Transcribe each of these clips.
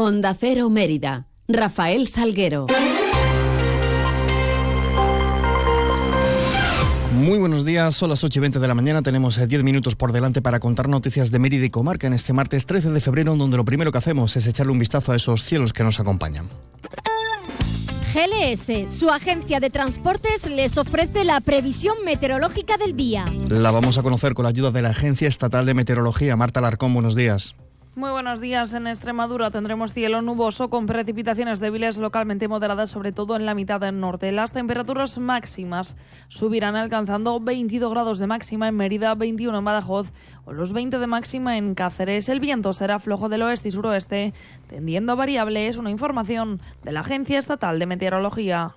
Onda Cero Mérida. Rafael Salguero. Muy buenos días, son las 8 y 20 de la mañana. Tenemos 10 eh, minutos por delante para contar noticias de Mérida y Comarca en este martes 13 de febrero, donde lo primero que hacemos es echarle un vistazo a esos cielos que nos acompañan. GLS, su agencia de transportes, les ofrece la previsión meteorológica del día. La vamos a conocer con la ayuda de la Agencia Estatal de Meteorología. Marta Larcón, buenos días. Muy buenos días. En Extremadura tendremos cielo nuboso con precipitaciones débiles localmente moderadas, sobre todo en la mitad del norte. Las temperaturas máximas subirán alcanzando 22 grados de máxima en Mérida, 21 en Badajoz o los 20 de máxima en Cáceres. El viento será flojo del oeste y suroeste, tendiendo a variable. Es una información de la Agencia Estatal de Meteorología.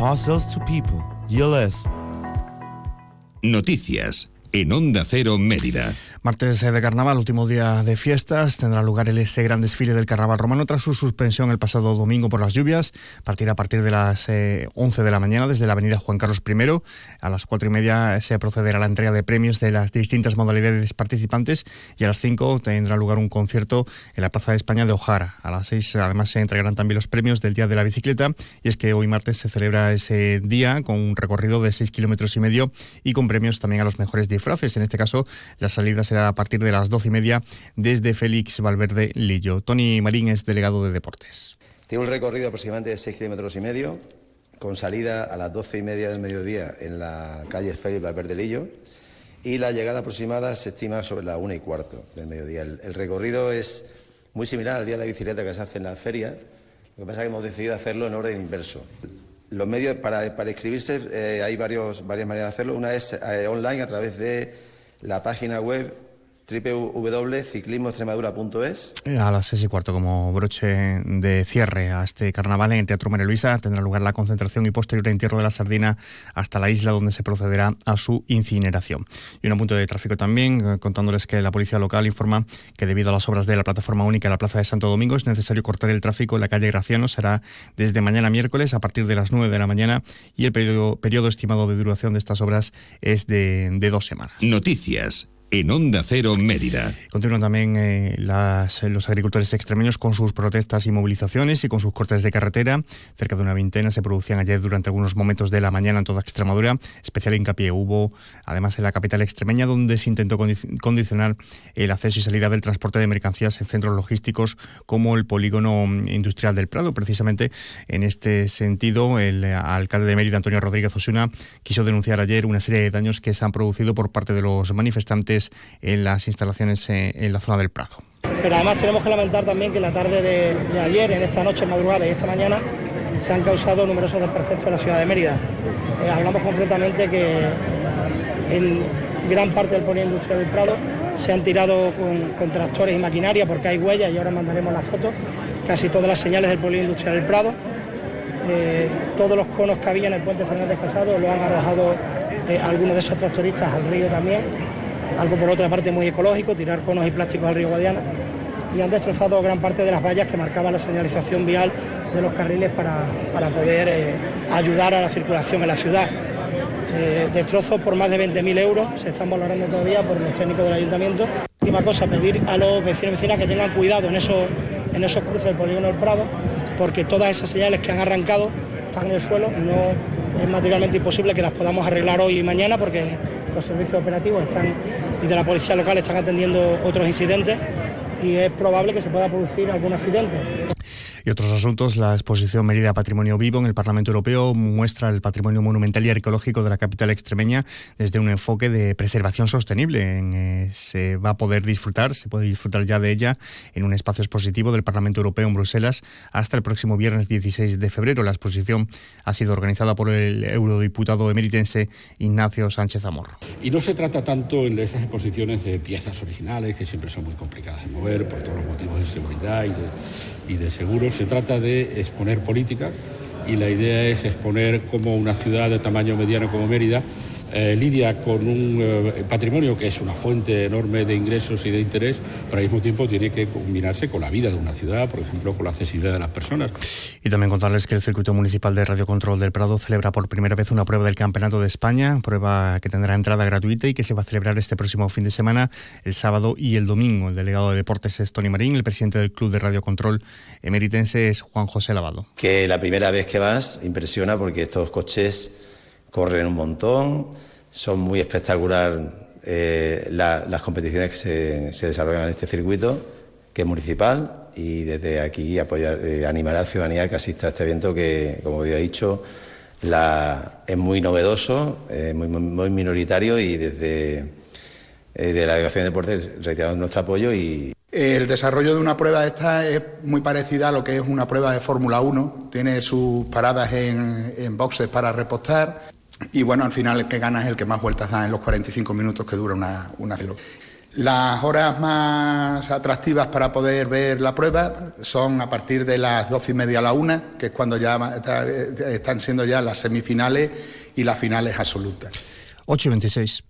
Parcels to people. Noticias en Onda Cero Mérida. Martes de carnaval, último día de fiestas, tendrá lugar el ese gran desfile del carnaval romano tras su suspensión el pasado domingo por las lluvias. Partirá a partir de las 11 eh, de la mañana desde la avenida Juan Carlos I. A las 4 y media se procederá a la entrega de premios de las distintas modalidades participantes y a las 5 tendrá lugar un concierto en la Plaza de España de Ojara. A las 6 además se entregarán también los premios del Día de la Bicicleta y es que hoy martes se celebra ese día con un recorrido de 6 kilómetros y medio y con premios también a los mejores disfraces. En este caso, las salidas será a partir de las doce y media desde Félix Valverde Lillo. Tony Marín es delegado de Deportes. Tiene un recorrido aproximadamente de seis kilómetros y medio, con salida a las doce y media del mediodía en la calle Félix Valverde Lillo y la llegada aproximada se estima sobre la una y cuarto del mediodía. El, recorrido es muy similar al día de la bicicleta que se hace en la feria, lo que pasa es que hemos decidido hacerlo en orden inverso. Los medios para, inscribirse eh, hay varios, varias maneras de hacerlo. Una es eh, online a través de la página web www.ciclismoextremadura.es. A las seis y cuarto, como broche de cierre a este carnaval en el Teatro María Luisa, tendrá lugar la concentración y posterior entierro de la sardina hasta la isla donde se procederá a su incineración. Y un punto de tráfico también, eh, contándoles que la policía local informa que debido a las obras de la plataforma única en la Plaza de Santo Domingo es necesario cortar el tráfico en la calle Graciano. Será desde mañana miércoles a partir de las nueve de la mañana y el periodo, periodo estimado de duración de estas obras es de, de dos semanas. Noticias en Onda Cero Mérida. Continúan también eh, los agricultores extremeños con sus protestas y movilizaciones y con sus cortes de carretera. Cerca de una veintena se producían ayer durante algunos momentos de la mañana en toda Extremadura. Especial hincapié hubo además en la capital extremeña donde se intentó condicionar el acceso y salida del transporte de mercancías en centros logísticos como el polígono industrial del Prado. Precisamente en este sentido, el alcalde de Mérida, Antonio Rodríguez Osuna, quiso denunciar ayer una serie de daños que se han producido por parte de los manifestantes en las instalaciones eh, en la zona del Prado. Pero además tenemos que lamentar también que en la tarde de, ayer, en esta noche madrugada y esta mañana, se han causado numerosos desperfectos en la ciudad de Mérida. Eh, hablamos concretamente que en gran parte del polígono industrial del Prado se han tirado con, tractores y maquinaria porque hay huellas y ahora mandaremos las fotos, casi todas las señales del polígono industrial del Prado. Eh, todos los conos que había en el puente Fernández Casado lo han arrojado algunos de esos tractoristas al río también algo por otra parte muy ecológico, tirar conos y plásticos al río Guadiana, y han destrozado gran parte de las vallas que marcaban la señalización vial de los carriles para, poder eh, ayudar a la circulación en la ciudad. Eh, destrozos por más de 20.000 euros, se están valorando todavía por los técnicos del ayuntamiento. Última cosa, pedir a los vecinos y vecinas que tengan cuidado en esos, en esos cruces del polígono del Prado, porque todas esas señales que han arrancado están en el suelo, no es materialmente imposible que las podamos arreglar hoy y mañana porque los servicios operativos están, y de la policía local están atendiendo otros incidentes y es probable que se pueda producir algún accidente. Y otros asuntos, la exposición Mérida Patrimonio Vivo en el Parlamento Europeo muestra el patrimonio monumental y arqueológico de la capital extremeña desde un enfoque de preservación sostenible. Eh, se va a poder disfrutar, se puede disfrutar ya de ella en un espacio expositivo del Parlamento Europeo en Bruselas hasta el próximo viernes 16 de febrero. La exposición ha sido organizada por el eurodiputado emeritense Ignacio Sánchez Amor. Y no se trata tanto en esas exposiciones de piezas originales, que siempre son muy complicadas de mover por todos los motivos de seguridad y de, y de seguro. Se trata de exponer política y la idea es exponer cómo una ciudad de tamaño mediano como Mérida eh, lidia con un eh, patrimonio que es una fuente enorme de ingresos y de interés, pero al mismo tiempo tiene que combinarse con la vida de una ciudad, por ejemplo, con la accesibilidad de las personas. Y también contarles que el Circuito Municipal de Radiocontrol del Prado celebra por primera vez una prueba del Campeonato de España, prueba que tendrá entrada gratuita y que se va a celebrar este próximo fin de semana, el sábado y el domingo. El delegado de deportes es Tony Marín, el presidente del Club de Radiocontrol emeritense es Juan José Lavado. Que la primera vez que impresiona porque estos coches corren un montón, son muy espectacular eh, las competiciones que se, desarrollan en este circuito, que es municipal, y desde aquí apoyar, eh, animar a la ciudadanía que asista a este evento que, como he dicho, la, es muy novedoso, muy, muy, minoritario y desde eh, la Delegación de Deportes reiteramos nuestro apoyo y, el desarrollo de una prueba esta es muy parecida a lo que es una prueba de Fórmula 1. Tiene sus paradas en, boxes para repostar y bueno, al final el que gana es el que más vueltas da en los 45 minutos que dura una, una Las horas más atractivas para poder ver la prueba son a partir de las doce y media a la una, que es cuando ya están siendo ya las semifinales y las finales absolutas. 8 y 26.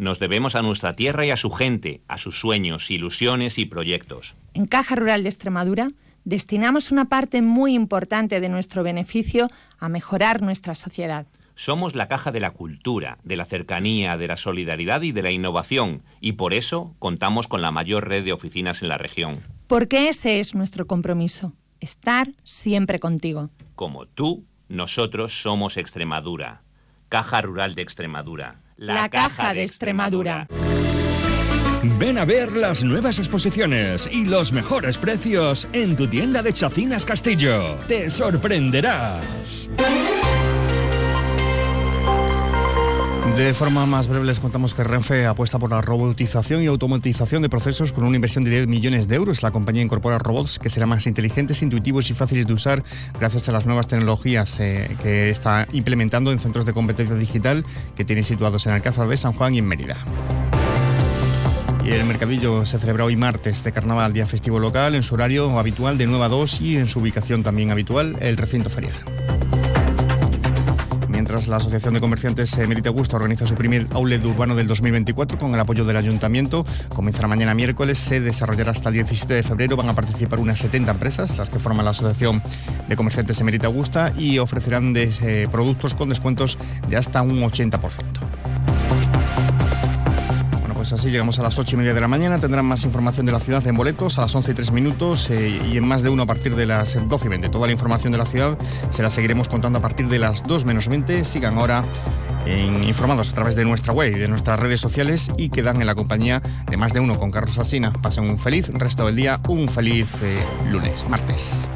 nos debemos a nuestra tierra y a su gente, a sus sueños, ilusiones y proyectos. En Caja Rural de Extremadura destinamos una parte muy importante de nuestro beneficio a mejorar nuestra sociedad. Somos la caja de la cultura, de la cercanía, de la solidaridad y de la innovación, y por eso contamos con la mayor red de oficinas en la región. Porque ese es nuestro compromiso, estar siempre contigo. Como tú, nosotros somos Extremadura, Caja Rural de Extremadura la, Caja de Extremadura. Ven a ver las nuevas exposiciones y los mejores precios en tu tienda de Chacinas Castillo. Te sorprenderás. De forma más breve les contamos que Renfe apuesta por la robotización y automatización de procesos con una inversión de 10 millones de euros. La compañía incorpora robots que serán más inteligentes, intuitivos y fáciles de usar gracias a las nuevas tecnologías eh, que está implementando en centros de competencia digital que tiene situados en Alcázar de San Juan y en Mérida. Y el mercadillo se celebra hoy martes de carnaval, día festivo local, en su horario habitual de 9 a 2 y en su ubicación también habitual, el recinto ferial la Asociación de Comerciantes eh, Merita Augusta organiza su primer outlet urbano del 2024 con el apoyo del Ayuntamiento. Comenzará mañana miércoles, se desarrollará hasta el 17 de febrero. Van a participar unas 70 empresas, las que forman la Asociación de Comerciantes Merita Augusta, y ofrecerán eh, productos con descuentos de hasta un 80%. Pues así llegamos a las 8 y media de la mañana. Tendrán más información de la ciudad en boletos a las 11 y 3 minutos eh, y en más de uno a partir de las 12 y 20. Toda la información de la ciudad se la seguiremos contando a partir de las 2 menos 20. Sigan ahora informados a través de nuestra web y de nuestras redes sociales y quedan en la compañía de más de uno con Carlos Alsina. Pasen un feliz resto del día, un feliz eh, lunes, martes.